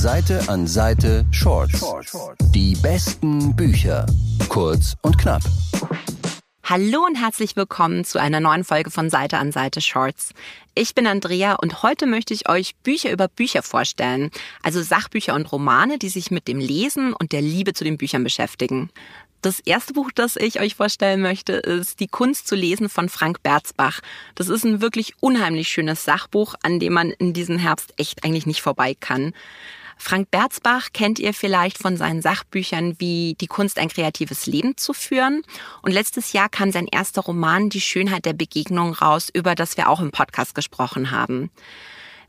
Seite an Seite Shorts. Die besten Bücher. Kurz und knapp. Hallo und herzlich willkommen zu einer neuen Folge von Seite an Seite Shorts. Ich bin Andrea und heute möchte ich euch Bücher über Bücher vorstellen, also Sachbücher und Romane, die sich mit dem Lesen und der Liebe zu den Büchern beschäftigen. Das erste Buch, das ich euch vorstellen möchte, ist Die Kunst zu lesen von Frank Berzbach. Das ist ein wirklich unheimlich schönes Sachbuch, an dem man in diesem Herbst echt eigentlich nicht vorbei kann. Frank Berzbach kennt ihr vielleicht von seinen Sachbüchern wie Die Kunst, ein kreatives Leben zu führen. Und letztes Jahr kam sein erster Roman Die Schönheit der Begegnung raus, über das wir auch im Podcast gesprochen haben.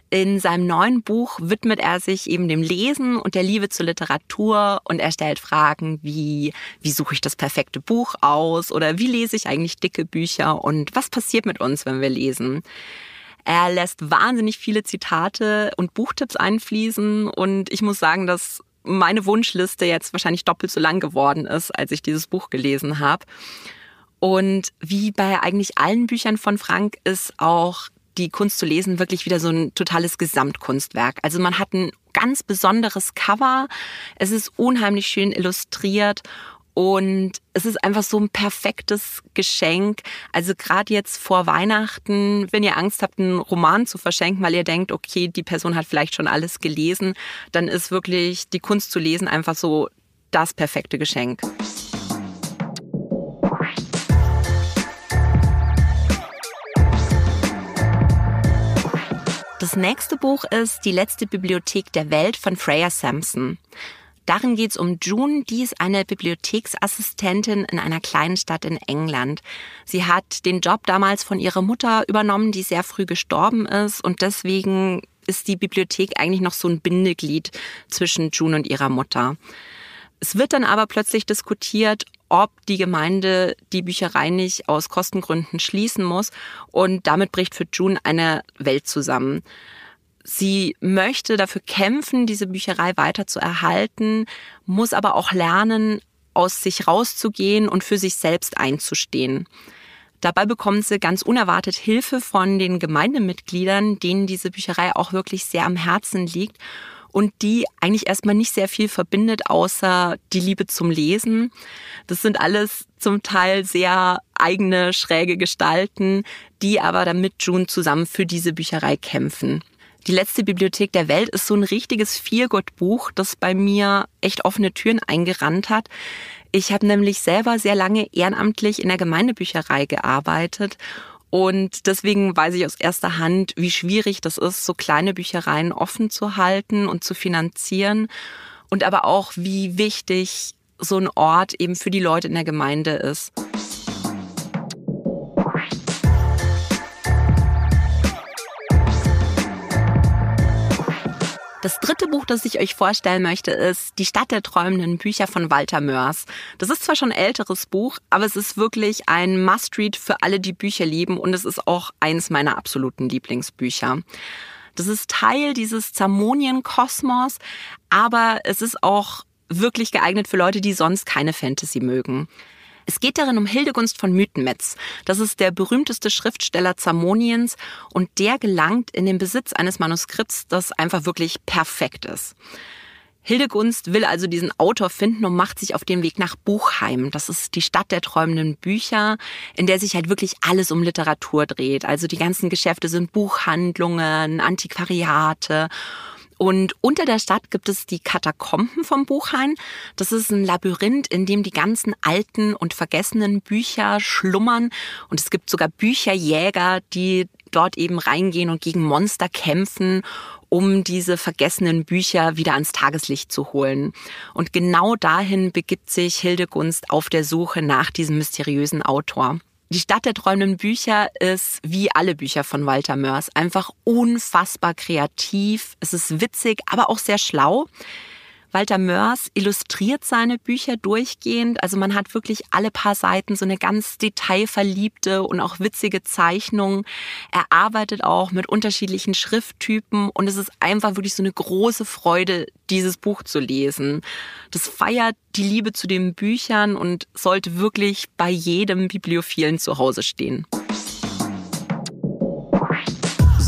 In seinem neuen Buch widmet er sich eben dem Lesen und der Liebe zur Literatur und er stellt Fragen wie, wie suche ich das perfekte Buch aus oder wie lese ich eigentlich dicke Bücher und was passiert mit uns, wenn wir lesen. Er lässt wahnsinnig viele Zitate und Buchtipps einfließen und ich muss sagen, dass meine Wunschliste jetzt wahrscheinlich doppelt so lang geworden ist, als ich dieses Buch gelesen habe. Und wie bei eigentlich allen Büchern von Frank ist auch die Kunst zu lesen wirklich wieder so ein totales Gesamtkunstwerk. Also man hat ein ganz besonderes Cover. Es ist unheimlich schön illustriert und es ist einfach so ein perfektes Geschenk. Also gerade jetzt vor Weihnachten, wenn ihr Angst habt, einen Roman zu verschenken, weil ihr denkt, okay, die Person hat vielleicht schon alles gelesen, dann ist wirklich die Kunst zu lesen einfach so das perfekte Geschenk. Das nächste Buch ist Die letzte Bibliothek der Welt von Freya Sampson. Darin geht es um June, die ist eine Bibliotheksassistentin in einer kleinen Stadt in England. Sie hat den Job damals von ihrer Mutter übernommen, die sehr früh gestorben ist und deswegen ist die Bibliothek eigentlich noch so ein Bindeglied zwischen June und ihrer Mutter. Es wird dann aber plötzlich diskutiert, ob die Gemeinde die Bücherei nicht aus Kostengründen schließen muss und damit bricht für June eine Welt zusammen. Sie möchte dafür kämpfen, diese Bücherei weiter zu erhalten, muss aber auch lernen, aus sich rauszugehen und für sich selbst einzustehen. Dabei bekommt sie ganz unerwartet Hilfe von den Gemeindemitgliedern, denen diese Bücherei auch wirklich sehr am Herzen liegt und die eigentlich erstmal nicht sehr viel verbindet, außer die Liebe zum Lesen. Das sind alles zum Teil sehr eigene, schräge Gestalten, die aber dann mit June zusammen für diese Bücherei kämpfen. Die letzte Bibliothek der Welt ist so ein richtiges Feelgood-Buch, das bei mir echt offene Türen eingerannt hat. Ich habe nämlich selber sehr lange ehrenamtlich in der Gemeindebücherei gearbeitet und deswegen weiß ich aus erster Hand, wie schwierig das ist, so kleine Büchereien offen zu halten und zu finanzieren und aber auch, wie wichtig so ein Ort eben für die Leute in der Gemeinde ist. Das dritte Buch, das ich euch vorstellen möchte, ist Die Stadt der träumenden Bücher von Walter Mörs. Das ist zwar schon ein älteres Buch, aber es ist wirklich ein Must-Read für alle, die Bücher lieben und es ist auch eins meiner absoluten Lieblingsbücher. Das ist Teil dieses Zamonien-Kosmos, aber es ist auch wirklich geeignet für Leute, die sonst keine Fantasy mögen. Es geht darin um Hildegunst von Mythenmetz. Das ist der berühmteste Schriftsteller Zamoniens und der gelangt in den Besitz eines Manuskripts, das einfach wirklich perfekt ist. Hildegunst will also diesen Autor finden und macht sich auf den Weg nach Buchheim. Das ist die Stadt der träumenden Bücher, in der sich halt wirklich alles um Literatur dreht. Also die ganzen Geschäfte sind Buchhandlungen, Antiquariate und unter der Stadt gibt es die Katakomben vom Buchhain. Das ist ein Labyrinth, in dem die ganzen alten und vergessenen Bücher schlummern. Und es gibt sogar Bücherjäger, die dort eben reingehen und gegen Monster kämpfen, um diese vergessenen Bücher wieder ans Tageslicht zu holen. Und genau dahin begibt sich Hildegunst auf der Suche nach diesem mysteriösen Autor. Die Stadt der träumenden Bücher ist wie alle Bücher von Walter Mörs einfach unfassbar kreativ. Es ist witzig, aber auch sehr schlau. Walter Mörs illustriert seine Bücher durchgehend. Also man hat wirklich alle paar Seiten so eine ganz detailverliebte und auch witzige Zeichnung. Er arbeitet auch mit unterschiedlichen Schrifttypen und es ist einfach wirklich so eine große Freude, dieses Buch zu lesen. Das feiert die Liebe zu den Büchern und sollte wirklich bei jedem Bibliophilen zu Hause stehen.